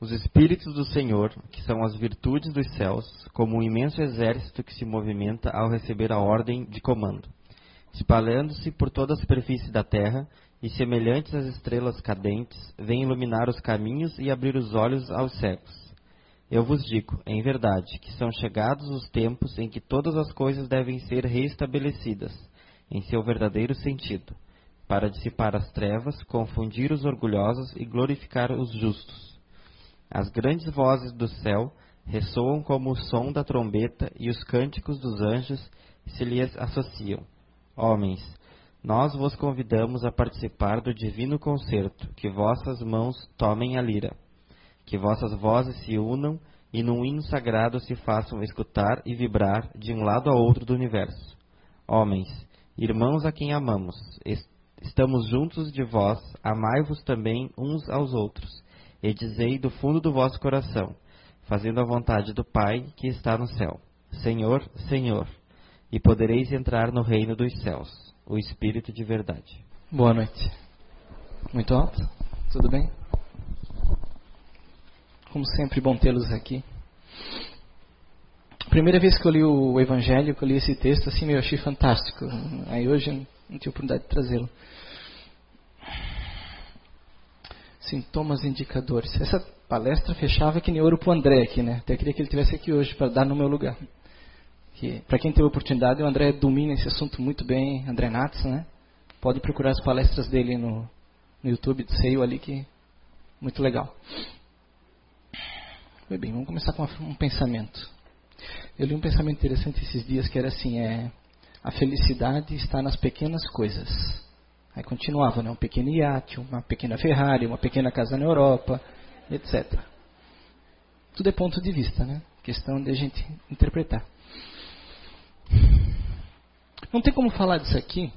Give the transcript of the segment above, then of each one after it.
Os Espíritos do Senhor, que são as virtudes dos céus, como um imenso exército que se movimenta ao receber a ordem de comando, espalhando-se por toda a superfície da terra, e semelhantes às estrelas cadentes, vêm iluminar os caminhos e abrir os olhos aos cegos. Eu vos digo, em verdade, que são chegados os tempos em que todas as coisas devem ser reestabelecidas em seu verdadeiro sentido, para dissipar as trevas, confundir os orgulhosos e glorificar os justos. As grandes vozes do céu ressoam como o som da trombeta e os cânticos dos anjos se lhes associam. Homens, nós vos convidamos a participar do divino concerto, que vossas mãos tomem a lira, que vossas vozes se unam e num hino sagrado se façam escutar e vibrar de um lado a outro do universo. Homens, irmãos a quem amamos, estamos juntos de vós, amai-vos também uns aos outros, e dizei do fundo do vosso coração, fazendo a vontade do Pai que está no céu: Senhor, Senhor, e podereis entrar no reino dos céus o Espírito de verdade. Boa noite. Muito alto? Tudo bem? Como sempre, bom tê-los aqui. Primeira vez que eu li o Evangelho, que eu li esse texto, assim, eu achei fantástico. Aí hoje não tive oportunidade de trazê-lo. Sintomas indicadores. Essa palestra fechava que nem ouro para o André aqui, né? Até queria que ele estivesse aqui hoje para dar no meu lugar que para quem teve oportunidade, o André domina esse assunto muito bem, André Nats, né? Pode procurar as palestras dele no, no YouTube de Seio ali que muito legal. Muito bem, vamos começar com um pensamento. Eu li um pensamento interessante esses dias que era assim, é a felicidade está nas pequenas coisas. Aí continuava, né? Um pequeno iate, uma pequena Ferrari, uma pequena casa na Europa, etc. Tudo é ponto de vista, né? Questão de a gente interpretar. Não tem como falar disso aqui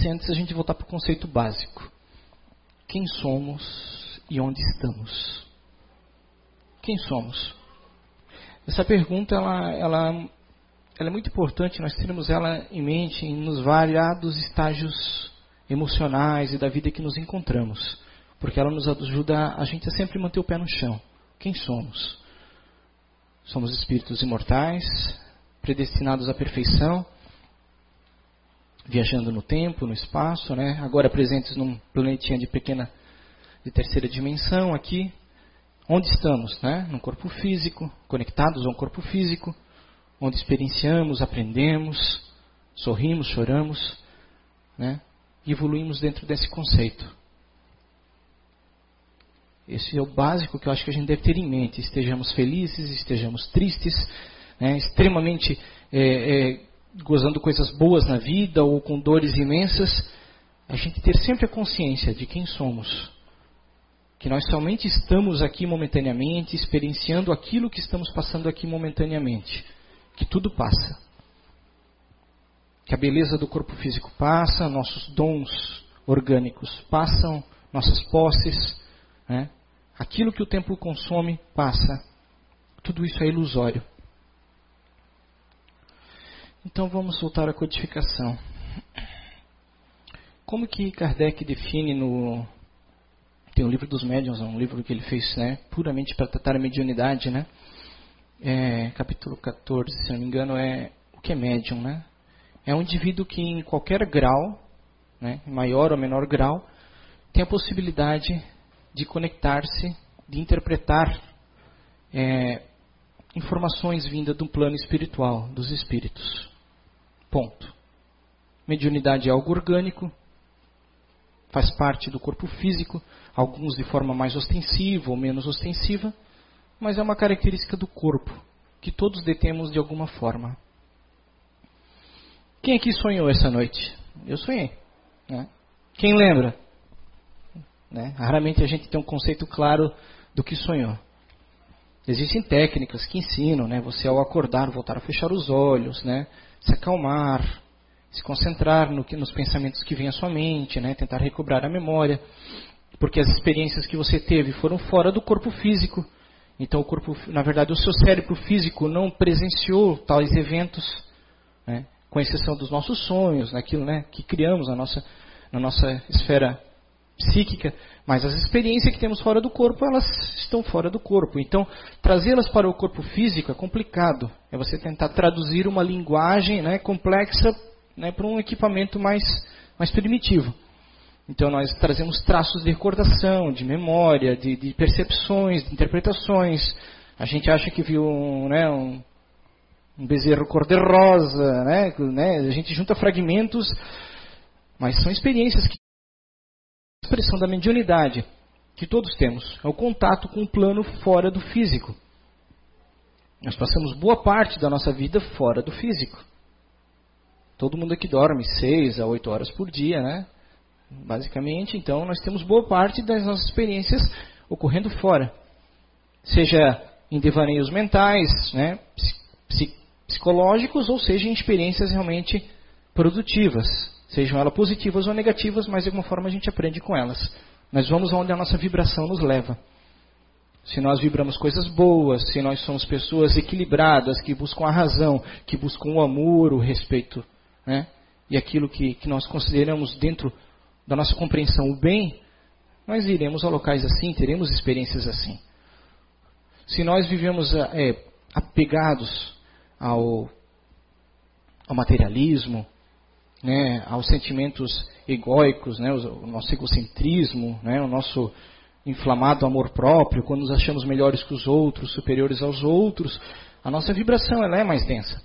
sem antes a gente voltar para o conceito básico. Quem somos e onde estamos? Quem somos? Essa pergunta ela, ela, ela é muito importante, nós termos ela em mente nos variados estágios emocionais e da vida que nos encontramos, porque ela nos ajuda a gente a sempre manter o pé no chão. Quem somos? Somos espíritos imortais, predestinados à perfeição, viajando no tempo, no espaço, né? agora presentes num planetinha de pequena, de terceira dimensão aqui. Onde estamos? Né? Num corpo físico, conectados a um corpo físico, onde experienciamos, aprendemos, sorrimos, choramos, né? E evoluímos dentro desse conceito. Esse é o básico que eu acho que a gente deve ter em mente. Estejamos felizes, estejamos tristes, né, extremamente é, é, gozando coisas boas na vida ou com dores imensas, a gente ter sempre a consciência de quem somos. Que nós somente estamos aqui momentaneamente, experienciando aquilo que estamos passando aqui momentaneamente. Que tudo passa. Que a beleza do corpo físico passa, nossos dons orgânicos passam, nossas posses, né? aquilo que o tempo consome passa. Tudo isso é ilusório. Então vamos voltar à codificação. Como que Kardec define no tem o livro dos médiuns, é um livro que ele fez, né, puramente para tratar a mediunidade, né? É, capítulo 14, se não me engano, é o que é médium, né? É um indivíduo que em qualquer grau, né, maior ou menor grau, tem a possibilidade de conectar-se, de interpretar é, informações vindas do plano espiritual, dos espíritos. Ponto. Mediunidade é algo orgânico, faz parte do corpo físico, alguns de forma mais ostensiva ou menos ostensiva, mas é uma característica do corpo, que todos detemos de alguma forma. Quem aqui sonhou essa noite? Eu sonhei. Né? Quem lembra? Né? Raramente a gente tem um conceito claro do que sonhou. Existem técnicas que ensinam, né? Você ao acordar voltar a fechar os olhos, né? se acalmar, se concentrar no que, nos pensamentos que vêm à sua mente, né? tentar recobrar a memória, porque as experiências que você teve foram fora do corpo físico. Então, o corpo, na verdade, o seu cérebro físico não presenciou tais eventos, né? Com exceção dos nossos sonhos, naquilo né? que criamos na nossa, na nossa esfera psíquica, mas as experiências que temos fora do corpo, elas estão fora do corpo. Então, trazê-las para o corpo físico é complicado. É você tentar traduzir uma linguagem né, complexa né, para um equipamento mais, mais primitivo. Então, nós trazemos traços de recordação, de memória, de, de percepções, de interpretações. A gente acha que viu né, um, um bezerro cor-de-rosa, né, né, a gente junta fragmentos, mas são experiências que expressão da mediunidade que todos temos é o contato com o plano fora do físico. Nós passamos boa parte da nossa vida fora do físico. Todo mundo aqui dorme seis a oito horas por dia, né? Basicamente, então nós temos boa parte das nossas experiências ocorrendo fora. Seja em devaneios mentais, né, psicológicos, ou seja em experiências realmente produtivas. Sejam elas positivas ou negativas, mas de alguma forma a gente aprende com elas. Nós vamos aonde a nossa vibração nos leva. Se nós vibramos coisas boas, se nós somos pessoas equilibradas, que buscam a razão, que buscam o amor, o respeito, né? e aquilo que, que nós consideramos dentro da nossa compreensão o bem, nós iremos a locais assim, teremos experiências assim. Se nós vivemos é, apegados ao, ao materialismo, né, aos sentimentos egóicos, né, o nosso egocentrismo, né, o nosso inflamado amor próprio, quando nos achamos melhores que os outros, superiores aos outros, a nossa vibração ela é mais densa.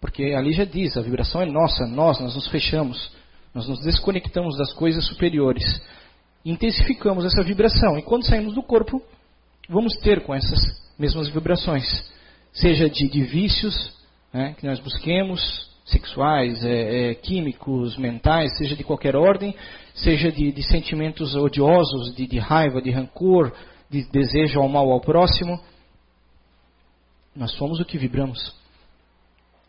Porque ali já diz, a vibração é nossa, nós, nós nos fechamos, nós nos desconectamos das coisas superiores, intensificamos essa vibração, e quando saímos do corpo, vamos ter com essas mesmas vibrações, seja de, de vícios né, que nós busquemos, sexuais, é, é, químicos, mentais, seja de qualquer ordem, seja de, de sentimentos odiosos, de, de, raiva, de rancor, de desejo ao mal ao próximo. Nós somos o que vibramos.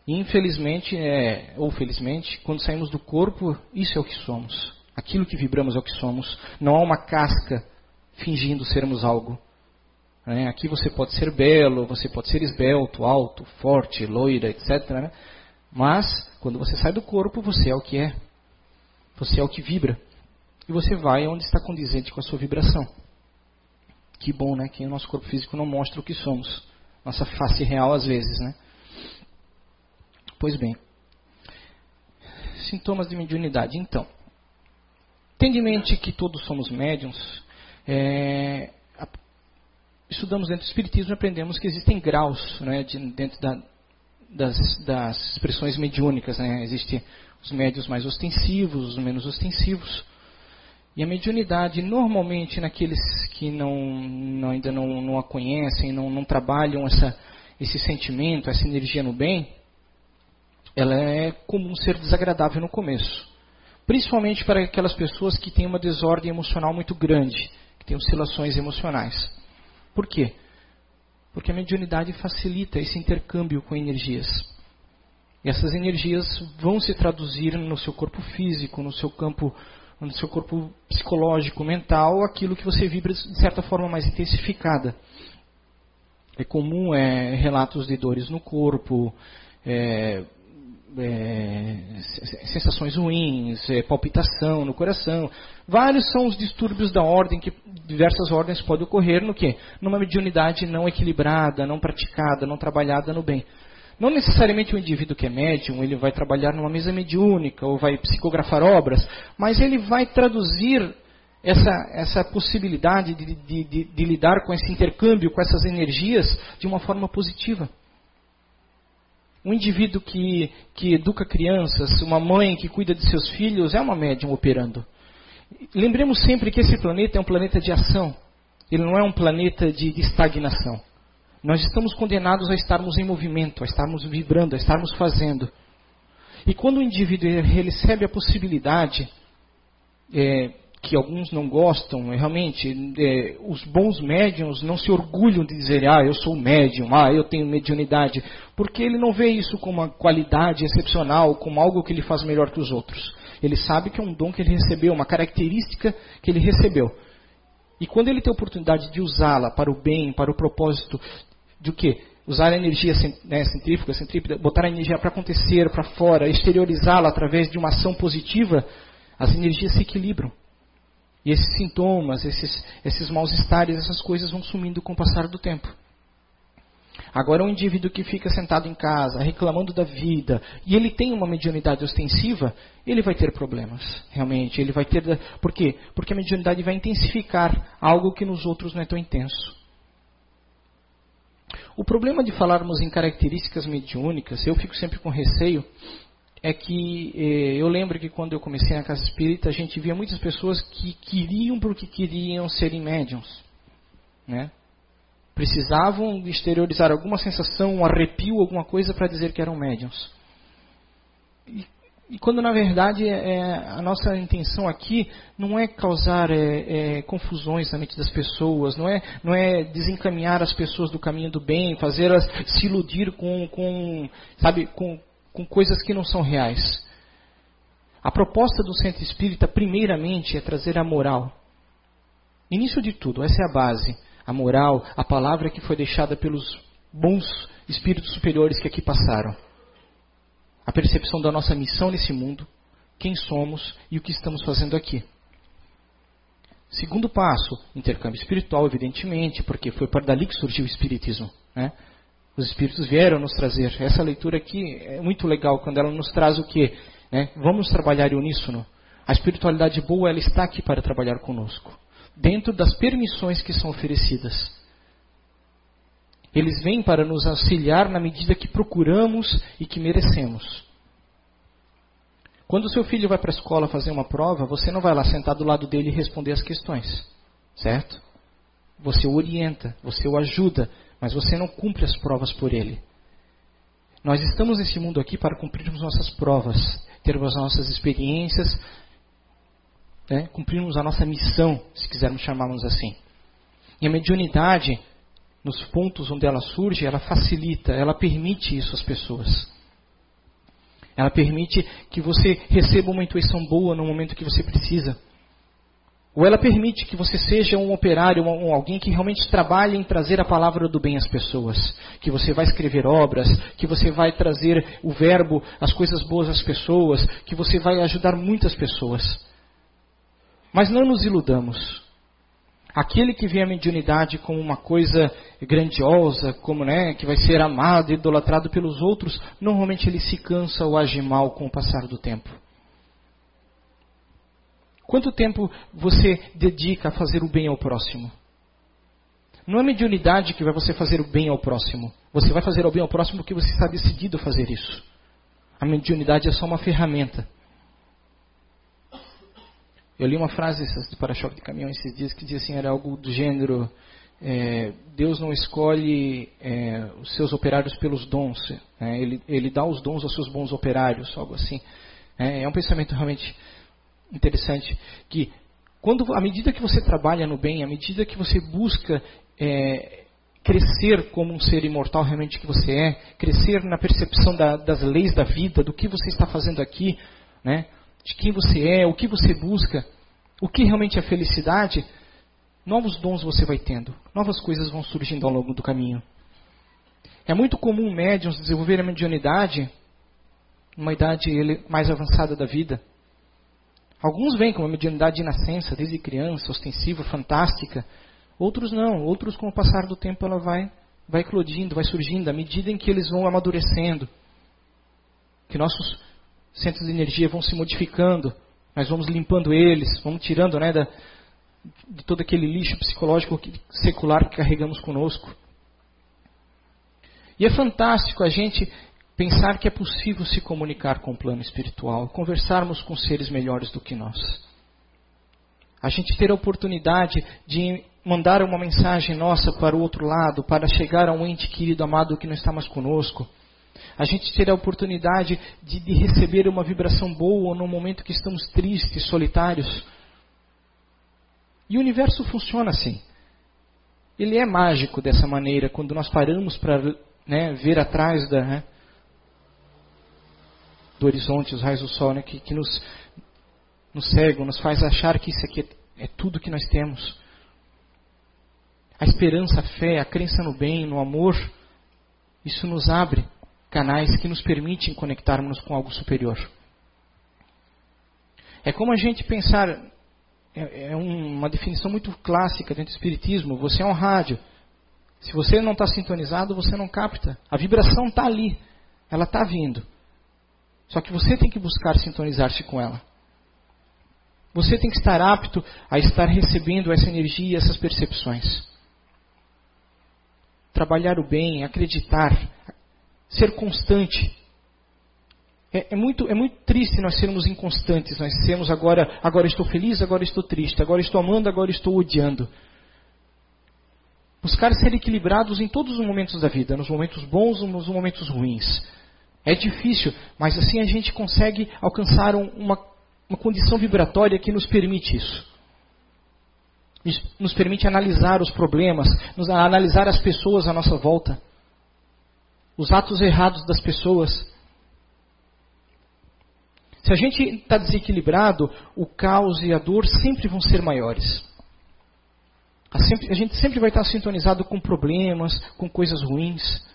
Infelizmente, é, ou felizmente, quando saímos do corpo, isso é o que somos. Aquilo que vibramos é o que somos. Não há uma casca fingindo sermos algo. É, aqui você pode ser belo, você pode ser esbelto, alto, forte, loira, etc. Né? Mas, quando você sai do corpo, você é o que é. Você é o que vibra. E você vai onde está condizente com a sua vibração. Que bom, né? Que o nosso corpo físico não mostra o que somos. Nossa face real, às vezes, né? Pois bem. Sintomas de mediunidade. Então, tendo em mente que todos somos médiums, é, estudamos dentro do Espiritismo e aprendemos que existem graus né, de, dentro da, das, das expressões mediúnicas. Né? Existem os médios mais ostensivos, os menos ostensivos. E a mediunidade, normalmente, naqueles que não, não ainda não, não, a conhecem, não, não trabalham essa, esse sentimento, essa energia no bem, ela é comum ser desagradável no começo. Principalmente para aquelas pessoas que têm uma desordem emocional muito grande, que têm oscilações emocionais. Por quê? Porque a mediunidade facilita esse intercâmbio com energias. E essas energias vão se traduzir no seu corpo físico, no seu campo, no seu corpo psicológico, mental, aquilo que você vibra de certa forma mais intensificada. É comum é, relatos de dores no corpo, é, é, sensações ruins, é, palpitação no coração. Vários são os distúrbios da ordem que diversas ordens podem ocorrer no que? Numa mediunidade não equilibrada, não praticada, não trabalhada no bem. Não necessariamente o indivíduo que é médium, ele vai trabalhar numa mesa mediúnica ou vai psicografar obras, mas ele vai traduzir essa, essa possibilidade de, de, de, de lidar com esse intercâmbio, com essas energias, de uma forma positiva. Um indivíduo que, que educa crianças, uma mãe que cuida de seus filhos, é uma médium operando. Lembremos sempre que esse planeta é um planeta de ação. Ele não é um planeta de, estagnação. Nós estamos condenados a estarmos em movimento, a estarmos vibrando, a estarmos fazendo. E quando o indivíduo recebe a possibilidade é, que alguns não gostam, realmente, é, os bons médiums não se orgulham de dizer, ah, eu sou médium, ah, eu tenho mediunidade, porque ele não vê isso como uma qualidade excepcional, como algo que ele faz melhor que os outros. Ele sabe que é um dom que ele recebeu, uma característica que ele recebeu. E quando ele tem a oportunidade de usá-la para o bem, para o propósito de o quê? Usar a energia né, centrífuga, centrípeta, botar a energia para acontecer, para fora, exteriorizá-la através de uma ação positiva, as energias se equilibram. E esses sintomas, esses, esses maus-estares, essas coisas vão sumindo com o passar do tempo. Agora, um indivíduo que fica sentado em casa, reclamando da vida, e ele tem uma mediunidade ostensiva, ele vai ter problemas, realmente. Ele vai ter. Por quê? Porque a mediunidade vai intensificar algo que nos outros não é tão intenso. O problema de falarmos em características mediúnicas, eu fico sempre com receio, é que eh, eu lembro que quando eu comecei na casa espírita, a gente via muitas pessoas que queriam porque queriam serem médiums. Né? precisavam exteriorizar alguma sensação, um arrepio, alguma coisa para dizer que eram médiums. E, e quando na verdade é, é, a nossa intenção aqui não é causar é, é, confusões na mente das pessoas, não é, não é desencaminhar as pessoas do caminho do bem, fazê-las se iludir com, com, sabe, com, com coisas que não são reais. A proposta do centro espírita, primeiramente, é trazer a moral. Início de tudo, essa é a base a moral, a palavra que foi deixada pelos bons espíritos superiores que aqui passaram. A percepção da nossa missão nesse mundo, quem somos e o que estamos fazendo aqui. Segundo passo, intercâmbio espiritual, evidentemente, porque foi para dali que surgiu o Espiritismo. Né? Os Espíritos vieram nos trazer. Essa leitura aqui é muito legal quando ela nos traz o quê? Né? Vamos trabalhar em uníssono. A espiritualidade boa ela está aqui para trabalhar conosco dentro das permissões que são oferecidas. Eles vêm para nos auxiliar na medida que procuramos e que merecemos. Quando o seu filho vai para a escola fazer uma prova, você não vai lá sentar do lado dele e responder as questões, certo? Você o orienta, você o ajuda, mas você não cumpre as provas por ele. Nós estamos nesse mundo aqui para cumprirmos nossas provas, termos nossas experiências, né, cumprirmos a nossa missão, se quisermos chamarmos assim. E a mediunidade, nos pontos onde ela surge, ela facilita, ela permite isso às pessoas. Ela permite que você receba uma intuição boa no momento que você precisa. Ou ela permite que você seja um operário, um, alguém que realmente trabalhe em trazer a palavra do bem às pessoas. Que você vai escrever obras, que você vai trazer o verbo, as coisas boas às pessoas, que você vai ajudar muitas pessoas. Mas não nos iludamos. Aquele que vê a mediunidade como uma coisa grandiosa, como né, que vai ser amado, idolatrado pelos outros, normalmente ele se cansa ou age mal com o passar do tempo. Quanto tempo você dedica a fazer o bem ao próximo? Não é mediunidade que vai você fazer o bem ao próximo. Você vai fazer o bem ao próximo porque você está decidido a fazer isso. A mediunidade é só uma ferramenta. Eu li uma frase do para-choque de caminhão esses dias que dizia assim, era algo do gênero, é, Deus não escolhe é, os seus operários pelos dons, né? ele, ele dá os dons aos seus bons operários, algo assim. É, é um pensamento realmente interessante, que quando, à medida que você trabalha no bem, à medida que você busca é, crescer como um ser imortal realmente que você é, crescer na percepção da, das leis da vida, do que você está fazendo aqui, né? de quem você é, o que você busca, o que realmente é felicidade, novos dons você vai tendo, novas coisas vão surgindo ao longo do caminho. É muito comum médiums desenvolverem a mediunidade numa idade mais avançada da vida. Alguns vêm com uma mediunidade de nascença, desde criança, ostensiva, fantástica. Outros não. Outros, com o passar do tempo, ela vai, vai eclodindo, vai surgindo, à medida em que eles vão amadurecendo. Que nossos centros de energia vão se modificando, nós vamos limpando eles, vamos tirando né, da, de todo aquele lixo psicológico secular que carregamos conosco. E é fantástico a gente pensar que é possível se comunicar com o plano espiritual, conversarmos com seres melhores do que nós. A gente ter a oportunidade de mandar uma mensagem nossa para o outro lado, para chegar a um ente querido amado que não está mais conosco a gente ter a oportunidade de, de receber uma vibração boa no momento que estamos tristes, solitários. E o universo funciona assim. Ele é mágico dessa maneira, quando nós paramos para né, ver atrás da, né, do horizonte, os raios do sol, né, que, que nos, nos cegam, nos faz achar que isso aqui é, é tudo que nós temos. A esperança, a fé, a crença no bem, no amor, isso nos abre canais que nos permitem conectarmos com algo superior. É como a gente pensar é, é uma definição muito clássica dentro do Espiritismo. Você é um rádio. Se você não está sintonizado, você não capta. A vibração está ali. Ela está vindo. Só que você tem que buscar sintonizar-se com ela. Você tem que estar apto a estar recebendo essa energia, essas percepções. Trabalhar o bem, acreditar, ser constante. É, é, muito, é muito triste nós sermos inconstantes, nós sermos agora, agora estou feliz, agora estou triste, agora estou amando, agora estou odiando. Buscar ser equilibrados em todos os momentos da vida, nos momentos bons nos momentos ruins. É difícil, mas assim a gente consegue alcançar um, uma, uma condição vibratória que nos permite isso. Nos permite analisar os problemas, nos analisar as pessoas à nossa volta, os atos errados das pessoas. Se a gente está desequilibrado, o caos e a dor sempre vão ser maiores. A, sempre, a gente sempre vai estar sintonizado com problemas, com coisas ruins.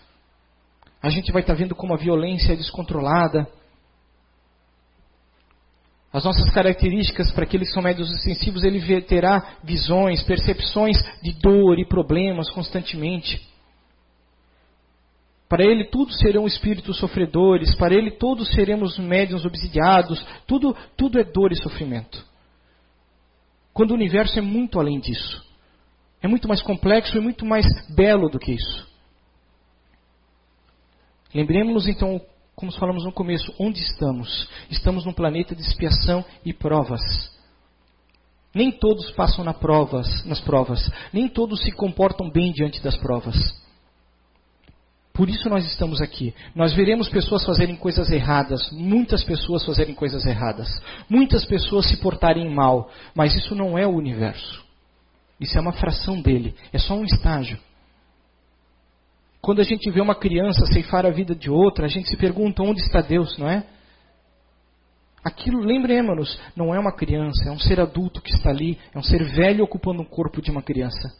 A gente vai estar vendo como a violência é descontrolada. As nossas características, para aqueles que são médios sensíveis, ele terá visões, percepções de dor e problemas constantemente. Para ele todos serão espíritos sofredores, para ele todos seremos médiuns obsidiados, tudo, tudo é dor e sofrimento. Quando o universo é muito além disso. É muito mais complexo e muito mais belo do que isso. Lembremos-nos então, como falamos no começo, onde estamos? Estamos num planeta de expiação e provas. Nem todos passam nas provas, nas provas, nem todos se comportam bem diante das provas. Por isso nós estamos aqui. Nós veremos pessoas fazerem coisas erradas, muitas pessoas fazerem coisas erradas, muitas pessoas se portarem mal, mas isso não é o universo. Isso é uma fração dele, é só um estágio. Quando a gente vê uma criança ceifar a vida de outra, a gente se pergunta onde está Deus, não é? Aquilo, lembremos-nos, não é uma criança, é um ser adulto que está ali, é um ser velho ocupando o corpo de uma criança.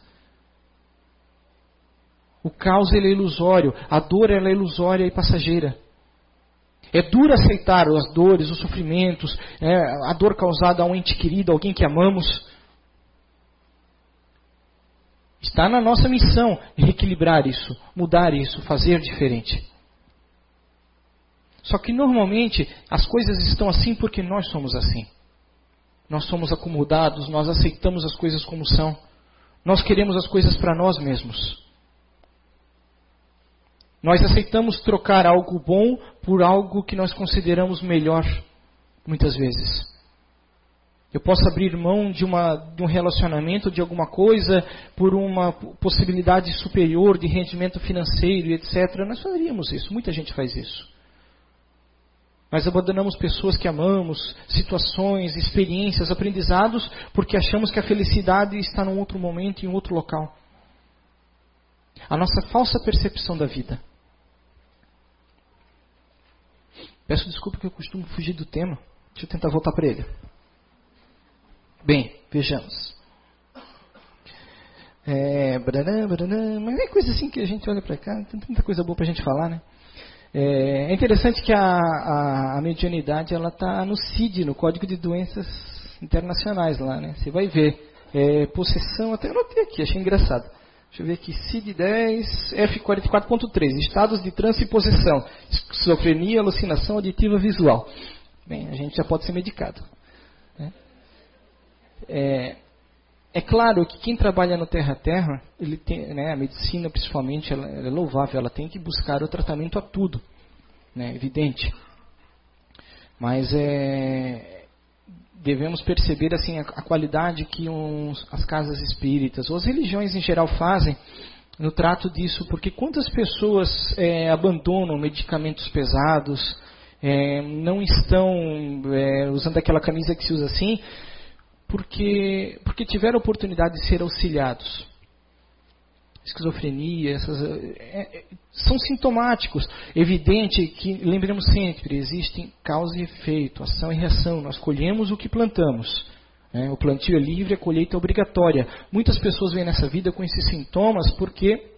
O caos é ilusório, a dor é ilusória e passageira. É duro aceitar as dores, os sofrimentos, é, a dor causada a um ente querido, alguém que amamos. Está na nossa missão reequilibrar isso, mudar isso, fazer diferente. Só que normalmente as coisas estão assim porque nós somos assim. Nós somos acomodados, nós aceitamos as coisas como são. Nós queremos as coisas para nós mesmos. Nós aceitamos trocar algo bom por algo que nós consideramos melhor, muitas vezes. Eu posso abrir mão de, uma, de um relacionamento, de alguma coisa, por uma possibilidade superior de rendimento financeiro etc. Nós faríamos isso, muita gente faz isso. Nós abandonamos pessoas que amamos, situações, experiências, aprendizados, porque achamos que a felicidade está num outro momento, em outro local. A nossa falsa percepção da vida. Peço desculpa que eu costumo fugir do tema. Deixa eu tentar voltar para ele. Bem, vejamos. É, baraná, mas é coisa assim que a gente olha para cá, tem tanta coisa boa para a gente falar, né? É, é interessante que a, a, a medianidade ela está no CID, no Código de Doenças Internacionais lá, né? Você vai ver. É, possessão, até anotei aqui, achei engraçado. Deixa eu ver aqui, CID-10, F44.3, estados de transe e possessão, esquizofrenia, alucinação auditiva visual. Bem, a gente já pode ser medicado. É, é, claro que quem trabalha no terra-terra, ele tem, né, a medicina principalmente, ela, ela, é louvável, ela tem que buscar o tratamento a tudo, né, evidente. Mas é, devemos perceber assim a, a qualidade que uns, as casas espíritas ou as religiões em geral fazem no trato disso, porque quantas pessoas é, abandonam medicamentos pesados, é, não estão é, usando aquela camisa que se usa assim, porque, porque tiveram a oportunidade de ser auxiliados esquizofrenia, essas, é, é, são sintomáticos. Evidente que, lembremos sempre, existem causa e efeito, ação e reação. Nós colhemos o que plantamos. Né? O plantio é livre, a colheita é obrigatória. Muitas pessoas vêm nessa vida com esses sintomas porque,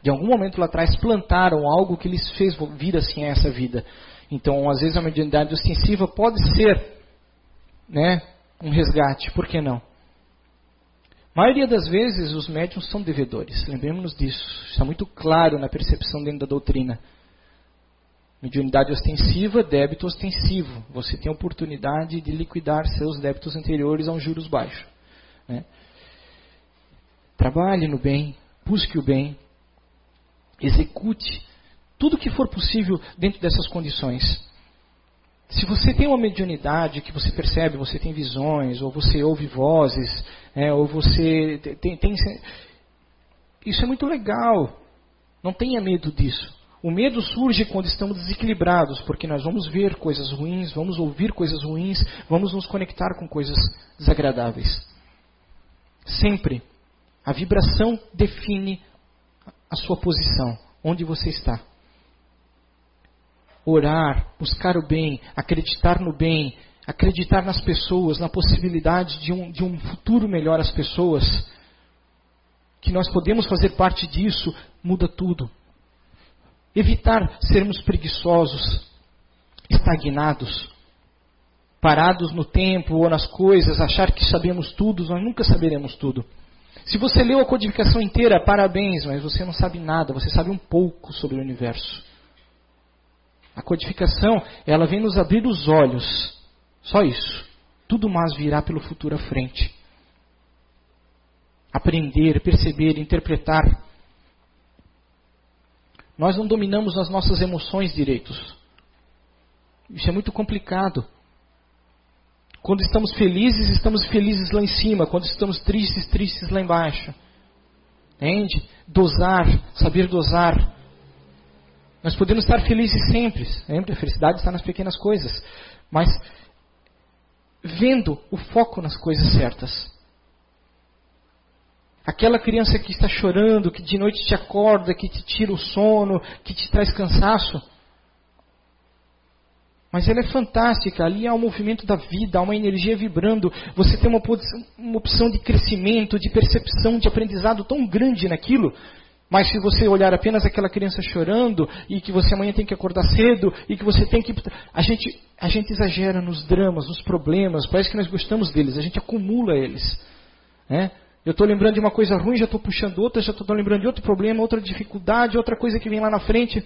de algum momento lá atrás, plantaram algo que lhes fez vir assim a essa vida. Então, às vezes, a mediunidade ostensiva pode ser né, um resgate, por que não? A maioria das vezes os médiums são devedores, lembremos-nos disso, está muito claro na percepção dentro da doutrina. Mediunidade ostensiva, débito ostensivo. Você tem a oportunidade de liquidar seus débitos anteriores a um juros baixo. Né? Trabalhe no bem, busque o bem, execute tudo que for possível dentro dessas condições. Se você tem uma mediunidade que você percebe, você tem visões, ou você ouve vozes, é, ou você tem, tem. Isso é muito legal. Não tenha medo disso. O medo surge quando estamos desequilibrados, porque nós vamos ver coisas ruins, vamos ouvir coisas ruins, vamos nos conectar com coisas desagradáveis. Sempre. A vibração define a sua posição, onde você está. Orar, buscar o bem, acreditar no bem, acreditar nas pessoas, na possibilidade de um, de um futuro melhor às pessoas, que nós podemos fazer parte disso, muda tudo. Evitar sermos preguiçosos, estagnados, parados no tempo ou nas coisas, achar que sabemos tudo, nós nunca saberemos tudo. Se você leu a codificação inteira, parabéns, mas você não sabe nada, você sabe um pouco sobre o universo. A codificação, ela vem nos abrir os olhos. Só isso. Tudo mais virá pelo futuro à frente. Aprender, perceber, interpretar nós não dominamos as nossas emoções direitos. Isso é muito complicado. Quando estamos felizes, estamos felizes lá em cima. Quando estamos tristes, tristes lá embaixo. Entende? Dosar, saber dosar. Nós podemos estar felizes sempre. Sempre a felicidade está nas pequenas coisas. Mas vendo o foco nas coisas certas. Aquela criança que está chorando, que de noite te acorda, que te tira o sono, que te traz cansaço. Mas ela é fantástica, ali há um movimento da vida, há uma energia vibrando. Você tem uma, uma opção de crescimento, de percepção, de aprendizado tão grande naquilo. Mas se você olhar apenas aquela criança chorando e que você amanhã tem que acordar cedo e que você tem que. A gente, a gente exagera nos dramas, nos problemas, parece que nós gostamos deles, a gente acumula eles. Né? Eu estou lembrando de uma coisa ruim, já estou puxando outra, já estou lembrando de outro problema, outra dificuldade, outra coisa que vem lá na frente.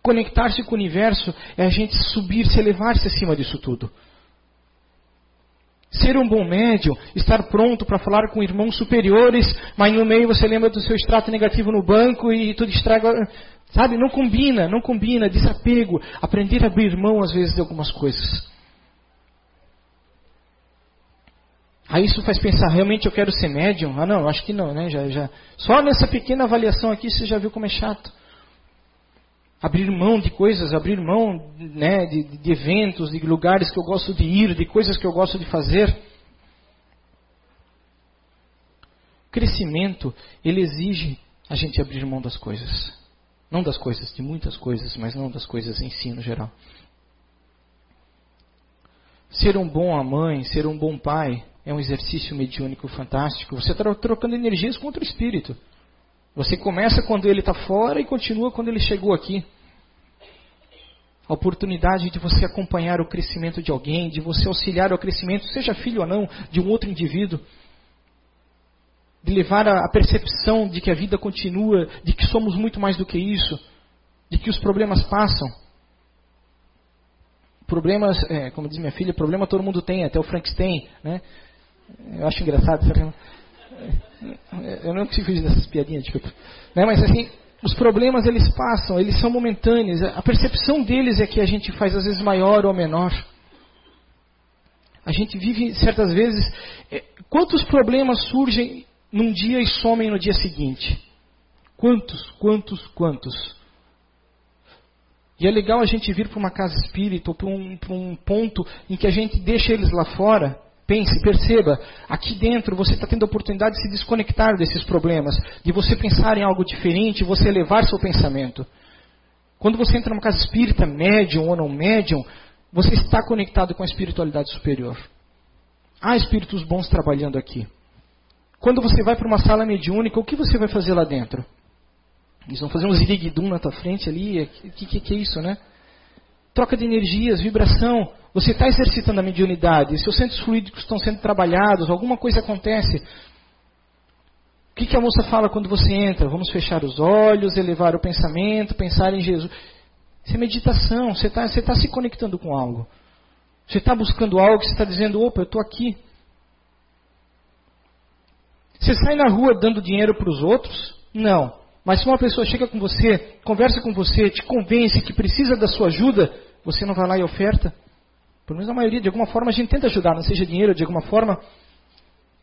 Conectar-se com o universo é a gente subir, se elevar-se acima disso tudo. Ser um bom médium, estar pronto para falar com irmãos superiores, mas no meio você lembra do seu extrato negativo no banco e tudo estraga. Sabe, não combina, não combina, desapego. Aprender a abrir mão às vezes de algumas coisas. Aí isso faz pensar, realmente eu quero ser médium? Ah não, acho que não, né? Já, já. Só nessa pequena avaliação aqui você já viu como é chato. Abrir mão de coisas, abrir mão né, de, de eventos, de lugares que eu gosto de ir, de coisas que eu gosto de fazer. Crescimento, ele exige a gente abrir mão das coisas. Não das coisas, de muitas coisas, mas não das coisas em si no geral. Ser um bom mãe, ser um bom pai, é um exercício mediúnico fantástico. Você está trocando energias com outro espírito. Você começa quando ele está fora e continua quando ele chegou aqui. A oportunidade de você acompanhar o crescimento de alguém, de você auxiliar o crescimento, seja filho ou não, de um outro indivíduo. De levar a, a percepção de que a vida continua, de que somos muito mais do que isso, de que os problemas passam problemas, é, como diz minha filha, problema todo mundo tem, até o Frankenstein, né? Eu acho engraçado. Eu não fugir dessas piadinhas. Tipo, né? Mas assim, os problemas eles passam, eles são momentâneos. A percepção deles é que a gente faz às vezes maior ou menor. A gente vive certas vezes. É, quantos problemas surgem num dia e somem no dia seguinte? Quantos, quantos, quantos? E é legal a gente vir para uma casa espírita ou para um, um ponto em que a gente deixa eles lá fora Pense, perceba, aqui dentro você está tendo a oportunidade de se desconectar desses problemas, de você pensar em algo diferente, você elevar seu pensamento. Quando você entra numa casa espírita, médium ou não médium, você está conectado com a espiritualidade superior. Há espíritos bons trabalhando aqui. Quando você vai para uma sala mediúnica, o que você vai fazer lá dentro? Eles vão fazer um ziriguidum na tua frente ali, o que, que, que é isso, né? Troca de energias, vibração. Você está exercitando a mediunidade, seus centros fluídicos estão sendo trabalhados, alguma coisa acontece. O que, que a moça fala quando você entra? Vamos fechar os olhos, elevar o pensamento, pensar em Jesus. Isso é meditação, você está tá se conectando com algo. Você está buscando algo, você está dizendo, opa, eu estou aqui. Você sai na rua dando dinheiro para os outros? Não. Mas se uma pessoa chega com você, conversa com você, te convence que precisa da sua ajuda, você não vai lá e oferta? Pelo menos a maioria, de alguma forma, a gente tenta ajudar, não seja dinheiro, de alguma forma.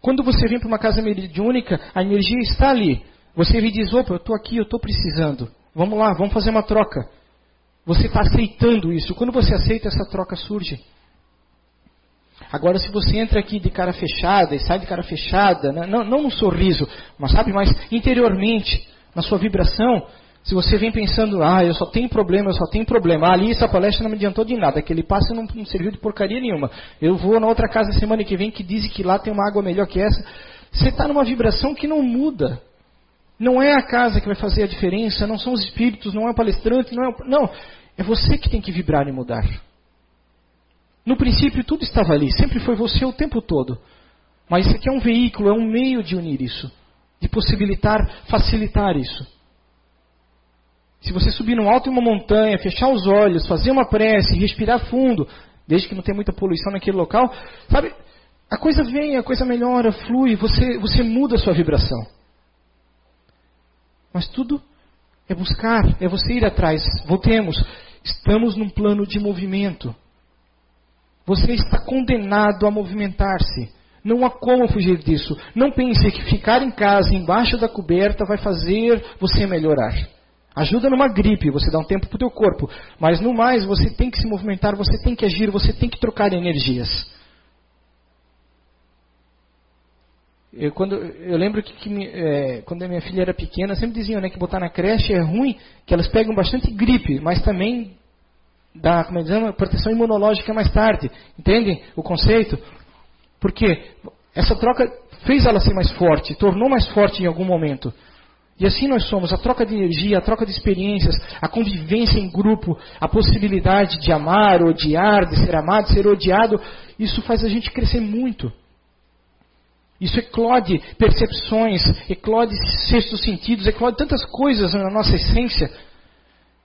Quando você vem para uma casa mediúnica, a energia está ali. Você me diz, opa, eu estou aqui, eu estou precisando. Vamos lá, vamos fazer uma troca. Você está aceitando isso. Quando você aceita, essa troca surge. Agora, se você entra aqui de cara fechada e sai de cara fechada, né? não, não no sorriso, mas sabe, mas interiormente, na sua vibração, se você vem pensando, ah, eu só tenho problema, eu só tenho problema, ah, ali essa palestra não me adiantou de nada, aquele passe não, não serviu de porcaria nenhuma, eu vou na outra casa semana que vem que dizem que lá tem uma água melhor que essa, você está numa vibração que não muda. Não é a casa que vai fazer a diferença, não são os espíritos, não é o palestrante, não é, o, não, é você que tem que vibrar e mudar. No princípio tudo estava ali, sempre foi você o tempo todo. Mas isso aqui é um veículo, é um meio de unir isso, de possibilitar, facilitar isso. Se você subir no alto de uma montanha, fechar os olhos, fazer uma prece, respirar fundo, desde que não tenha muita poluição naquele local, sabe? A coisa vem, a coisa melhora, flui, você, você muda a sua vibração. Mas tudo é buscar, é você ir atrás. Voltemos. Estamos num plano de movimento. Você está condenado a movimentar-se. Não há como fugir disso. Não pense que ficar em casa, embaixo da coberta, vai fazer você melhorar. Ajuda numa gripe, você dá um tempo para o teu corpo. Mas no mais, você tem que se movimentar, você tem que agir, você tem que trocar energias. Eu, quando, eu lembro que, que é, quando a minha filha era pequena, sempre diziam né, que botar na creche é ruim, que elas pegam bastante gripe, mas também da como é dizendo, proteção imunológica mais tarde. Entendem o conceito? Porque essa troca fez ela ser mais forte, tornou mais forte em algum momento. E assim nós somos, a troca de energia, a troca de experiências, a convivência em grupo, a possibilidade de amar, odiar, de ser amado, de ser odiado, isso faz a gente crescer muito. Isso eclode percepções, eclode sextos sentidos, eclode tantas coisas na nossa essência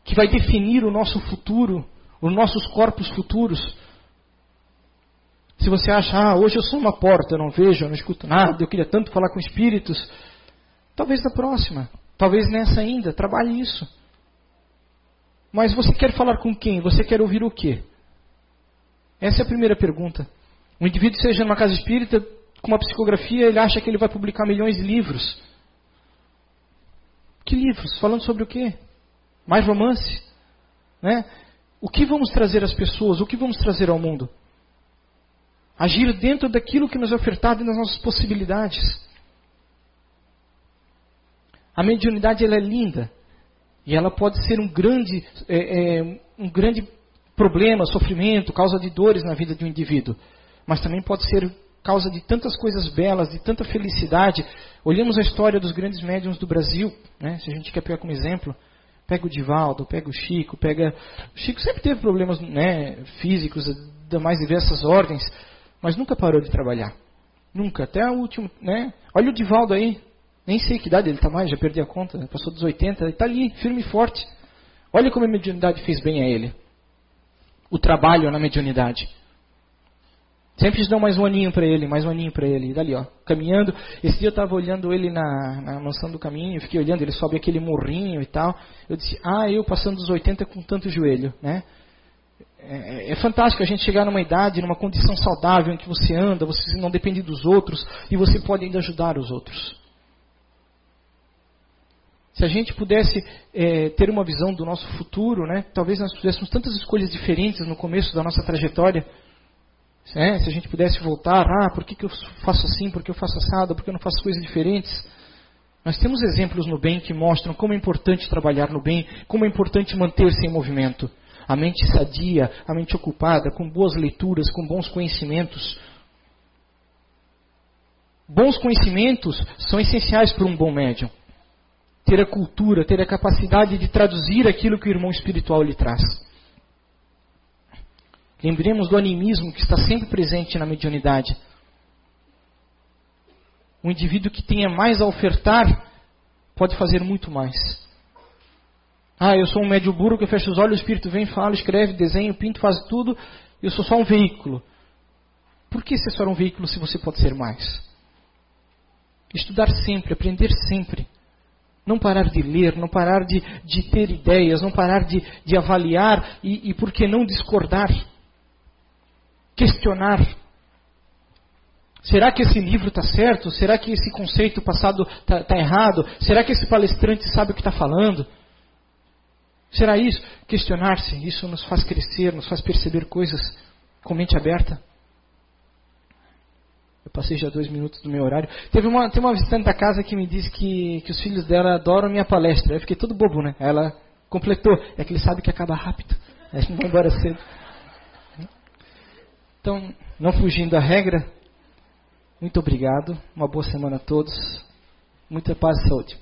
que vai definir o nosso futuro, os nossos corpos futuros. Se você acha, ah, hoje eu sou uma porta, eu não vejo, eu não escuto nada, eu queria tanto falar com espíritos, talvez na próxima, talvez nessa ainda, trabalhe isso. Mas você quer falar com quem? Você quer ouvir o quê? Essa é a primeira pergunta. Um indivíduo seja numa casa espírita, com uma psicografia, ele acha que ele vai publicar milhões de livros. Que livros? Falando sobre o quê? Mais romance? Né? O que vamos trazer às pessoas? O que vamos trazer ao mundo? Agir dentro daquilo que nos é ofertado e das nossas possibilidades. A mediunidade ela é linda e ela pode ser um grande, é, é, um grande problema, sofrimento, causa de dores na vida de um indivíduo. Mas também pode ser causa de tantas coisas belas, de tanta felicidade. Olhamos a história dos grandes médiums do Brasil, né, se a gente quer pegar como exemplo. Pega o Divaldo, pega o Chico, pega. O Chico sempre teve problemas né, físicos de mais diversas ordens, mas nunca parou de trabalhar. Nunca, até o último. Né? Olha o Divaldo aí, nem sei que idade ele está mais, já perdi a conta, passou dos 80, ele está ali, firme e forte. Olha como a mediunidade fez bem a ele. O trabalho na mediunidade. Sempre dão mais um aninho para ele, mais um aninho para ele. E dali, ó, caminhando. Esse dia eu estava olhando ele na, na mansão do caminho, fiquei olhando, ele sobe aquele morrinho e tal. Eu disse, ah, eu passando dos 80 com tanto joelho, né? É, é, é, fantástico a gente chegar numa idade, numa condição saudável em que você anda, você não depende dos outros e você pode ainda ajudar os outros. Se a gente pudesse é, ter uma visão do nosso futuro, né, talvez nós fizéssemos tantas escolhas diferentes no começo da nossa trajetória. É, se a gente pudesse voltar, ah, por que, que eu faço assim, por que eu faço assado, por que eu não faço coisas diferentes? Nós temos exemplos no bem que mostram como é importante trabalhar no bem, como é importante manter-se em movimento. A mente sadia, a mente ocupada, com boas leituras, com bons conhecimentos. Bons conhecimentos são essenciais para um bom médium. Ter a cultura, ter a capacidade de traduzir aquilo que o irmão espiritual lhe traz. Lembremos do animismo que está sempre presente na mediunidade. Um indivíduo que tenha mais a ofertar pode fazer muito mais. Ah, eu sou um médio burro que fecha os olhos, o espírito vem, fala, escreve, desenha, pinta, faz tudo, eu sou só um veículo. Por que ser só um veículo se você pode ser mais? Estudar sempre, aprender sempre. Não parar de ler, não parar de, de ter ideias, não parar de, de avaliar e, e, por que não, discordar. Questionar. Será que esse livro está certo? Será que esse conceito passado está tá errado? Será que esse palestrante sabe o que está falando? Será isso? Questionar-se. Isso nos faz crescer, nos faz perceber coisas com mente aberta. Eu passei já dois minutos do meu horário. Teve uma, tem uma visitante da casa que me disse que, que os filhos dela adoram minha palestra. Eu fiquei todo bobo, né? Ela completou. É que ele sabe que acaba rápido. A gente vai embora cedo. Então, não fugindo da regra, muito obrigado. Uma boa semana a todos. Muita paz e saúde.